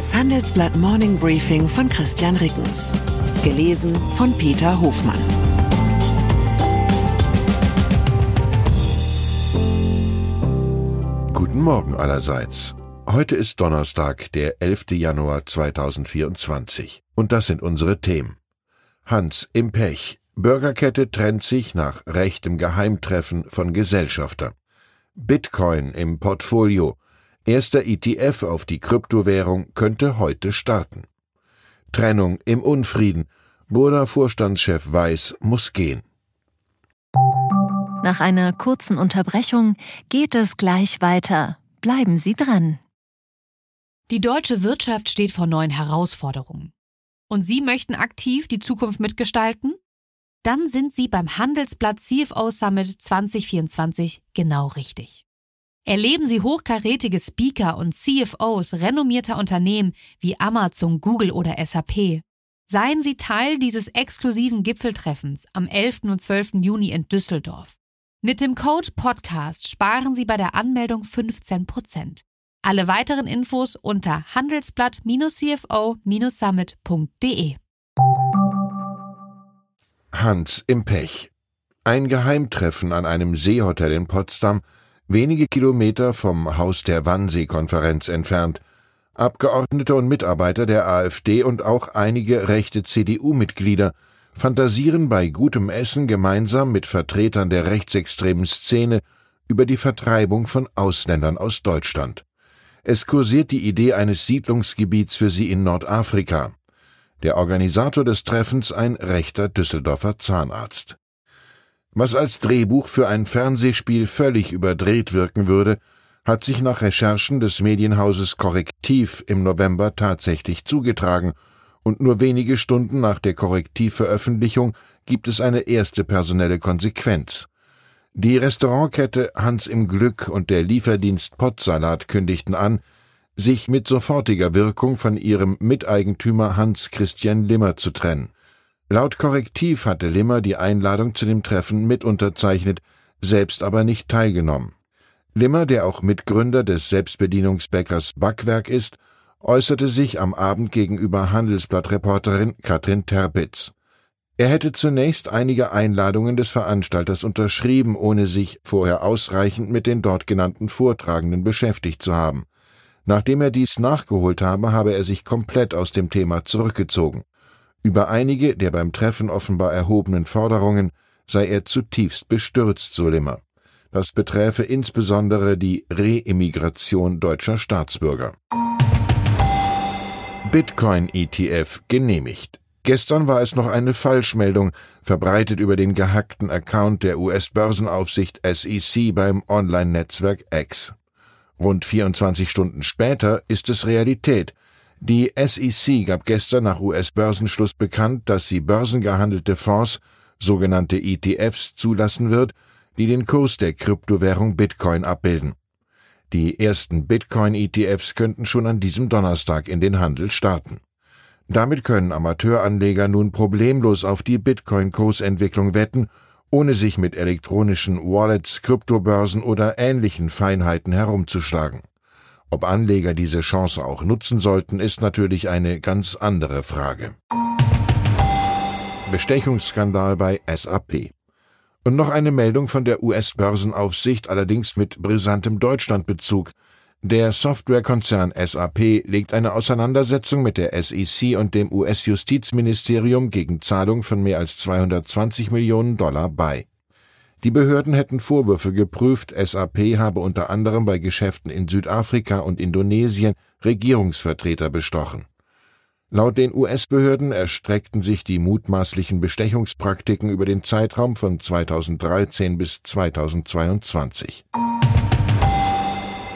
Das Handelsblatt Morning Briefing von Christian Rickens. Gelesen von Peter Hofmann. Guten Morgen allerseits. Heute ist Donnerstag, der 11. Januar 2024. Und das sind unsere Themen. Hans im Pech. Bürgerkette trennt sich nach rechtem Geheimtreffen von Gesellschafter. Bitcoin im Portfolio. Erster ETF auf die Kryptowährung könnte heute starten. Trennung im Unfrieden. Burda Vorstandschef Weiß muss gehen. Nach einer kurzen Unterbrechung geht es gleich weiter. Bleiben Sie dran. Die deutsche Wirtschaft steht vor neuen Herausforderungen. Und Sie möchten aktiv die Zukunft mitgestalten? Dann sind Sie beim Handelsblatt CFO Summit 2024 genau richtig. Erleben Sie hochkarätige Speaker und CFOs renommierter Unternehmen wie Amazon, Google oder SAP. Seien Sie Teil dieses exklusiven Gipfeltreffens am 11. und 12. Juni in Düsseldorf. Mit dem Code Podcast sparen Sie bei der Anmeldung 15%. Alle weiteren Infos unter handelsblatt-cfo-summit.de. Hans im Pech. Ein Geheimtreffen an einem Seehotel in Potsdam wenige Kilometer vom Haus der Wannsee-Konferenz entfernt. Abgeordnete und Mitarbeiter der AfD und auch einige rechte CDU-Mitglieder fantasieren bei gutem Essen gemeinsam mit Vertretern der rechtsextremen Szene über die Vertreibung von Ausländern aus Deutschland. Es kursiert die Idee eines Siedlungsgebiets für sie in Nordafrika. Der Organisator des Treffens ein rechter Düsseldorfer Zahnarzt. Was als Drehbuch für ein Fernsehspiel völlig überdreht wirken würde, hat sich nach Recherchen des Medienhauses Korrektiv im November tatsächlich zugetragen, und nur wenige Stunden nach der Korrektivveröffentlichung gibt es eine erste personelle Konsequenz. Die Restaurantkette Hans im Glück und der Lieferdienst Pottsalat kündigten an, sich mit sofortiger Wirkung von ihrem Miteigentümer Hans Christian Limmer zu trennen. Laut Korrektiv hatte Limmer die Einladung zu dem Treffen mit unterzeichnet, selbst aber nicht teilgenommen. Limmer, der auch Mitgründer des Selbstbedienungsbäckers Backwerk ist, äußerte sich am Abend gegenüber Handelsblattreporterin Katrin Terpitz. Er hätte zunächst einige Einladungen des Veranstalters unterschrieben, ohne sich vorher ausreichend mit den dort genannten Vortragenden beschäftigt zu haben. Nachdem er dies nachgeholt habe, habe er sich komplett aus dem Thema zurückgezogen. Über einige der beim Treffen offenbar erhobenen Forderungen sei er zutiefst bestürzt, so Limmer. Das beträfe insbesondere die Re-Immigration deutscher Staatsbürger. Bitcoin-ETF genehmigt. Gestern war es noch eine Falschmeldung, verbreitet über den gehackten Account der US-Börsenaufsicht SEC beim Online-Netzwerk X. Rund 24 Stunden später ist es Realität. Die SEC gab gestern nach US-Börsenschluss bekannt, dass sie börsengehandelte Fonds, sogenannte ETFs, zulassen wird, die den Kurs der Kryptowährung Bitcoin abbilden. Die ersten Bitcoin-ETFs könnten schon an diesem Donnerstag in den Handel starten. Damit können Amateuranleger nun problemlos auf die Bitcoin-Kursentwicklung wetten, ohne sich mit elektronischen Wallets, Kryptobörsen oder ähnlichen Feinheiten herumzuschlagen. Ob Anleger diese Chance auch nutzen sollten, ist natürlich eine ganz andere Frage. Bestechungsskandal bei SAP. Und noch eine Meldung von der US-Börsenaufsicht, allerdings mit brisantem Deutschlandbezug. Der Softwarekonzern SAP legt eine Auseinandersetzung mit der SEC und dem US-Justizministerium gegen Zahlung von mehr als 220 Millionen Dollar bei. Die Behörden hätten Vorwürfe geprüft, SAP habe unter anderem bei Geschäften in Südafrika und Indonesien Regierungsvertreter bestochen. Laut den US-Behörden erstreckten sich die mutmaßlichen Bestechungspraktiken über den Zeitraum von 2013 bis 2022.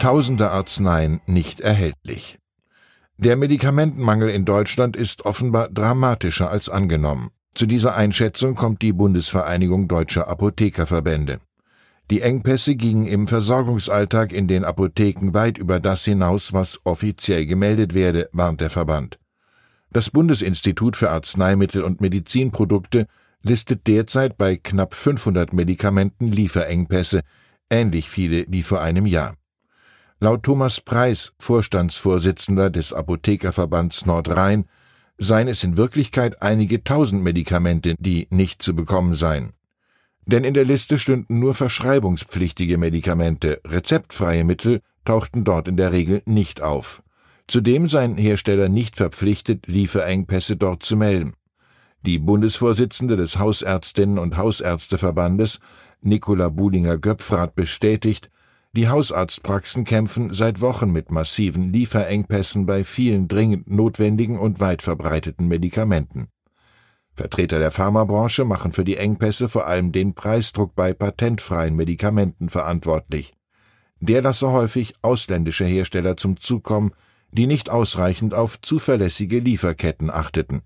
Tausende Arzneien nicht erhältlich. Der Medikamentenmangel in Deutschland ist offenbar dramatischer als angenommen. Zu dieser Einschätzung kommt die Bundesvereinigung deutscher Apothekerverbände. Die Engpässe gingen im Versorgungsalltag in den Apotheken weit über das hinaus, was offiziell gemeldet werde, warnt der Verband. Das Bundesinstitut für Arzneimittel und Medizinprodukte listet derzeit bei knapp 500 Medikamenten Lieferengpässe, ähnlich viele wie vor einem Jahr. Laut Thomas Preis, Vorstandsvorsitzender des Apothekerverbands Nordrhein, seien es in Wirklichkeit einige tausend Medikamente, die nicht zu bekommen seien. Denn in der Liste stünden nur verschreibungspflichtige Medikamente, rezeptfreie Mittel tauchten dort in der Regel nicht auf. Zudem seien Hersteller nicht verpflichtet, Lieferengpässe dort zu melden. Die Bundesvorsitzende des Hausärztinnen und Hausärzteverbandes, Nicola Bulinger-Göpfrath, bestätigt, die Hausarztpraxen kämpfen seit Wochen mit massiven Lieferengpässen bei vielen dringend notwendigen und weit verbreiteten Medikamenten. Vertreter der Pharmabranche machen für die Engpässe vor allem den Preisdruck bei patentfreien Medikamenten verantwortlich. Der lasse häufig ausländische Hersteller zum Zug kommen, die nicht ausreichend auf zuverlässige Lieferketten achteten.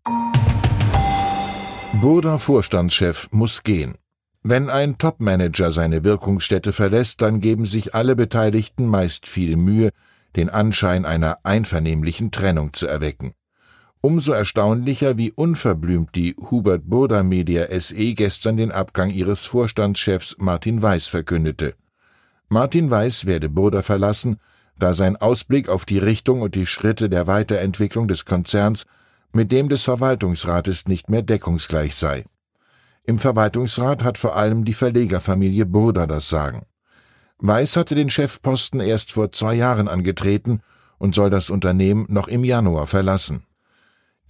Burda Vorstandschef muss gehen. Wenn ein Topmanager seine Wirkungsstätte verlässt, dann geben sich alle Beteiligten meist viel Mühe, den Anschein einer einvernehmlichen Trennung zu erwecken. Umso erstaunlicher, wie unverblümt die Hubert Burda Media SE gestern den Abgang ihres Vorstandschefs Martin Weiß verkündete. Martin Weiß werde Burda verlassen, da sein Ausblick auf die Richtung und die Schritte der Weiterentwicklung des Konzerns mit dem des Verwaltungsrates nicht mehr deckungsgleich sei. Im Verwaltungsrat hat vor allem die Verlegerfamilie Burda das Sagen. Weiß hatte den Chefposten erst vor zwei Jahren angetreten und soll das Unternehmen noch im Januar verlassen.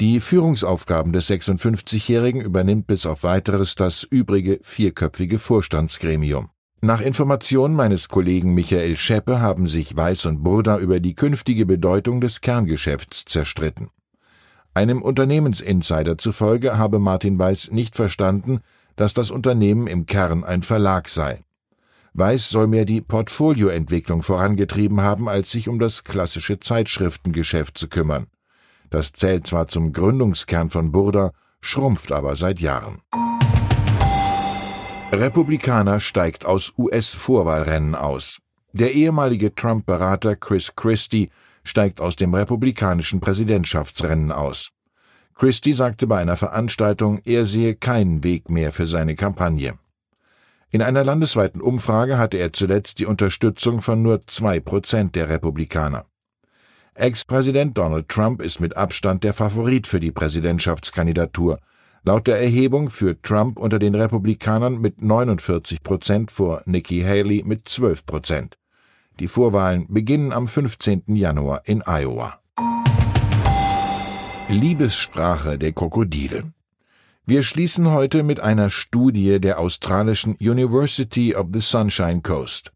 Die Führungsaufgaben des 56-Jährigen übernimmt bis auf weiteres das übrige vierköpfige Vorstandsgremium. Nach Informationen meines Kollegen Michael Scheppe haben sich Weiß und Burda über die künftige Bedeutung des Kerngeschäfts zerstritten. Einem Unternehmensinsider zufolge habe Martin Weiß nicht verstanden, dass das Unternehmen im Kern ein Verlag sei. Weiß soll mehr die Portfolioentwicklung vorangetrieben haben, als sich um das klassische Zeitschriftengeschäft zu kümmern. Das zählt zwar zum Gründungskern von Burda, schrumpft aber seit Jahren. Republikaner steigt aus US-Vorwahlrennen aus. Der ehemalige Trump-Berater Chris Christie steigt aus dem republikanischen Präsidentschaftsrennen aus. Christie sagte bei einer Veranstaltung, er sehe keinen Weg mehr für seine Kampagne. In einer landesweiten Umfrage hatte er zuletzt die Unterstützung von nur zwei Prozent der Republikaner. Ex-Präsident Donald Trump ist mit Abstand der Favorit für die Präsidentschaftskandidatur. Laut der Erhebung führt Trump unter den Republikanern mit 49 Prozent vor Nikki Haley mit 12 Prozent. Die Vorwahlen beginnen am 15. Januar in Iowa. Liebessprache der Krokodile. Wir schließen heute mit einer Studie der australischen University of the Sunshine Coast.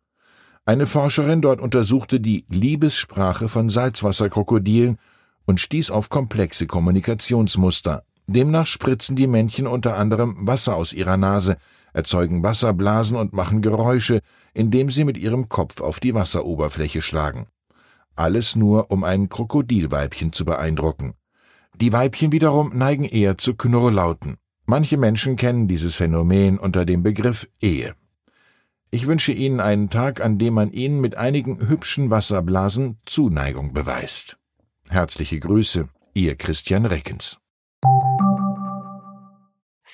Eine Forscherin dort untersuchte die Liebessprache von Salzwasserkrokodilen und stieß auf komplexe Kommunikationsmuster. Demnach spritzen die Männchen unter anderem Wasser aus ihrer Nase, erzeugen Wasserblasen und machen Geräusche, indem sie mit ihrem Kopf auf die Wasseroberfläche schlagen. Alles nur, um ein Krokodilweibchen zu beeindrucken. Die Weibchen wiederum neigen eher zu Knurrlauten. Manche Menschen kennen dieses Phänomen unter dem Begriff Ehe. Ich wünsche Ihnen einen Tag, an dem man Ihnen mit einigen hübschen Wasserblasen Zuneigung beweist. Herzliche Grüße, Ihr Christian Reckens.